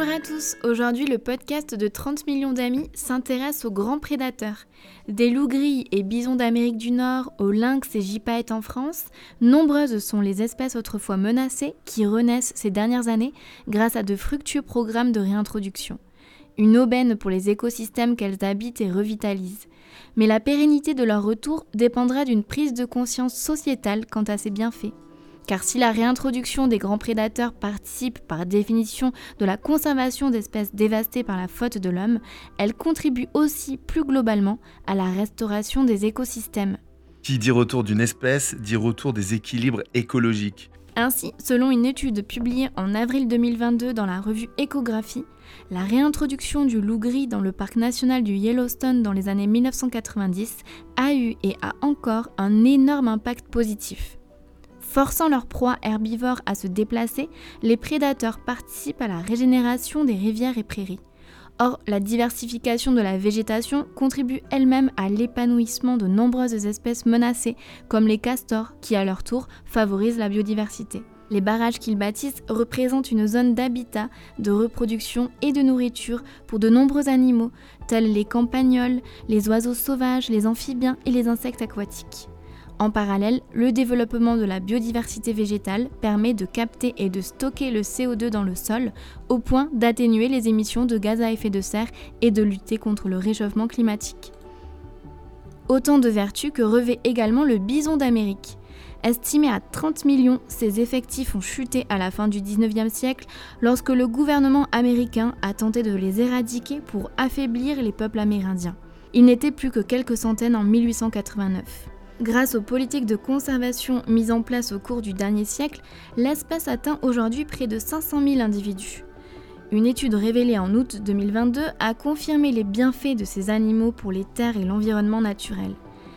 Bonjour à tous, aujourd'hui le podcast de 30 millions d'amis s'intéresse aux grands prédateurs. Des loups gris et bisons d'Amérique du Nord aux lynx et gypaètes en France, nombreuses sont les espèces autrefois menacées qui renaissent ces dernières années grâce à de fructueux programmes de réintroduction. Une aubaine pour les écosystèmes qu'elles habitent et revitalisent. Mais la pérennité de leur retour dépendra d'une prise de conscience sociétale quant à ces bienfaits. Car si la réintroduction des grands prédateurs participe par définition de la conservation d'espèces dévastées par la faute de l'homme, elle contribue aussi plus globalement à la restauration des écosystèmes. Qui dit retour d'une espèce dit retour des équilibres écologiques. Ainsi, selon une étude publiée en avril 2022 dans la revue Écographie, la réintroduction du loup gris dans le parc national du Yellowstone dans les années 1990 a eu et a encore un énorme impact positif. Forçant leurs proies herbivores à se déplacer, les prédateurs participent à la régénération des rivières et prairies. Or, la diversification de la végétation contribue elle-même à l'épanouissement de nombreuses espèces menacées, comme les castors, qui à leur tour favorisent la biodiversité. Les barrages qu'ils bâtissent représentent une zone d'habitat, de reproduction et de nourriture pour de nombreux animaux, tels les campagnols, les oiseaux sauvages, les amphibiens et les insectes aquatiques. En parallèle, le développement de la biodiversité végétale permet de capter et de stocker le CO2 dans le sol au point d'atténuer les émissions de gaz à effet de serre et de lutter contre le réchauffement climatique. Autant de vertus que revêt également le bison d'Amérique. Estimé à 30 millions, ses effectifs ont chuté à la fin du 19e siècle lorsque le gouvernement américain a tenté de les éradiquer pour affaiblir les peuples amérindiens. Il n'était plus que quelques centaines en 1889. Grâce aux politiques de conservation mises en place au cours du dernier siècle, l'espèce atteint aujourd'hui près de 500 000 individus. Une étude révélée en août 2022 a confirmé les bienfaits de ces animaux pour les terres et l'environnement naturel.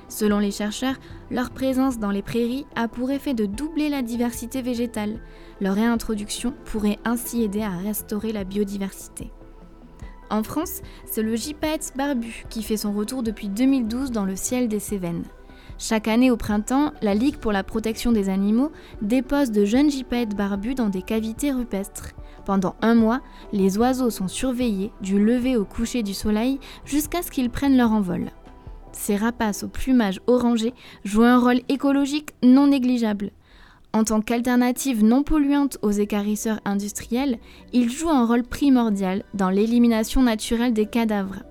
Selon les chercheurs, leur présence dans les prairies a pour effet de doubler la diversité végétale. Leur réintroduction pourrait ainsi aider à restaurer la biodiversité. En France, c'est le gypaète barbu qui fait son retour depuis 2012 dans le ciel des Cévennes. Chaque année au printemps, la Ligue pour la protection des animaux dépose de jeunes gypaètes barbus dans des cavités rupestres. Pendant un mois, les oiseaux sont surveillés du lever au coucher du soleil jusqu'à ce qu'ils prennent leur envol. Ces rapaces au plumage orangé jouent un rôle écologique non négligeable. En tant qu'alternative non polluante aux écarisseurs industriels, ils jouent un rôle primordial dans l'élimination naturelle des cadavres.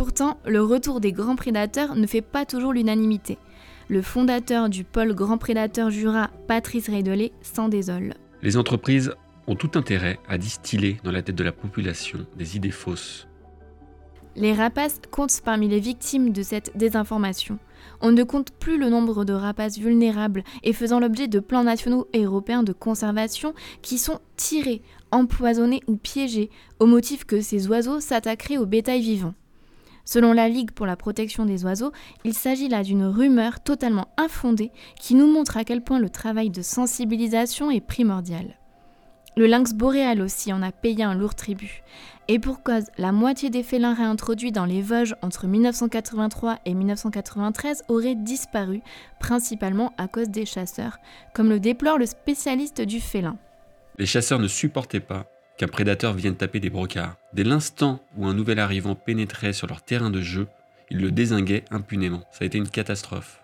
Pourtant, le retour des grands prédateurs ne fait pas toujours l'unanimité. Le fondateur du pôle Grand Prédateur Jura, Patrice Reidelet, s'en désole. Les entreprises ont tout intérêt à distiller dans la tête de la population des idées fausses. Les rapaces comptent parmi les victimes de cette désinformation. On ne compte plus le nombre de rapaces vulnérables et faisant l'objet de plans nationaux et européens de conservation qui sont tirés, empoisonnés ou piégés au motif que ces oiseaux s'attaqueraient au bétail vivant. Selon la Ligue pour la protection des oiseaux, il s'agit là d'une rumeur totalement infondée qui nous montre à quel point le travail de sensibilisation est primordial. Le lynx boréal aussi en a payé un lourd tribut. Et pour cause, la moitié des félins réintroduits dans les Vosges entre 1983 et 1993 auraient disparu, principalement à cause des chasseurs, comme le déplore le spécialiste du félin. Les chasseurs ne supportaient pas qu'un prédateur vienne taper des brocards. Dès l'instant où un nouvel arrivant pénétrait sur leur terrain de jeu, ils le désinguaient impunément. Ça a été une catastrophe.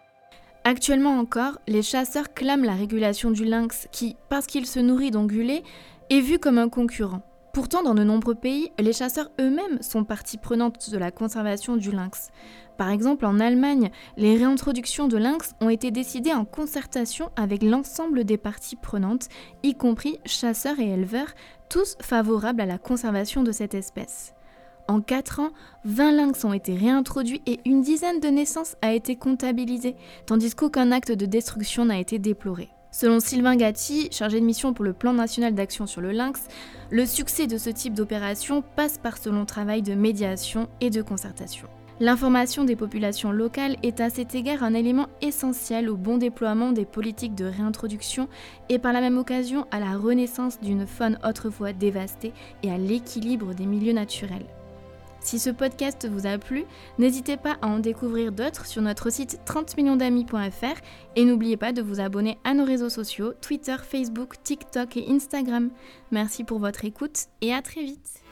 Actuellement encore, les chasseurs clament la régulation du lynx qui, parce qu'il se nourrit d'ongulés, est vu comme un concurrent. Pourtant, dans de nombreux pays, les chasseurs eux-mêmes sont partie prenante de la conservation du lynx. Par exemple, en Allemagne, les réintroductions de lynx ont été décidées en concertation avec l'ensemble des parties prenantes, y compris chasseurs et éleveurs, tous favorables à la conservation de cette espèce. En 4 ans, 20 lynx ont été réintroduits et une dizaine de naissances a été comptabilisée, tandis qu'aucun acte de destruction n'a été déploré. Selon Sylvain Gatti, chargé de mission pour le plan national d'action sur le lynx, le succès de ce type d'opération passe par ce long travail de médiation et de concertation. L'information des populations locales est à cet égard un élément essentiel au bon déploiement des politiques de réintroduction et par la même occasion à la renaissance d'une faune autrefois dévastée et à l'équilibre des milieux naturels. Si ce podcast vous a plu, n'hésitez pas à en découvrir d'autres sur notre site 30millionsdamis.fr et n'oubliez pas de vous abonner à nos réseaux sociaux, Twitter, Facebook, TikTok et Instagram. Merci pour votre écoute et à très vite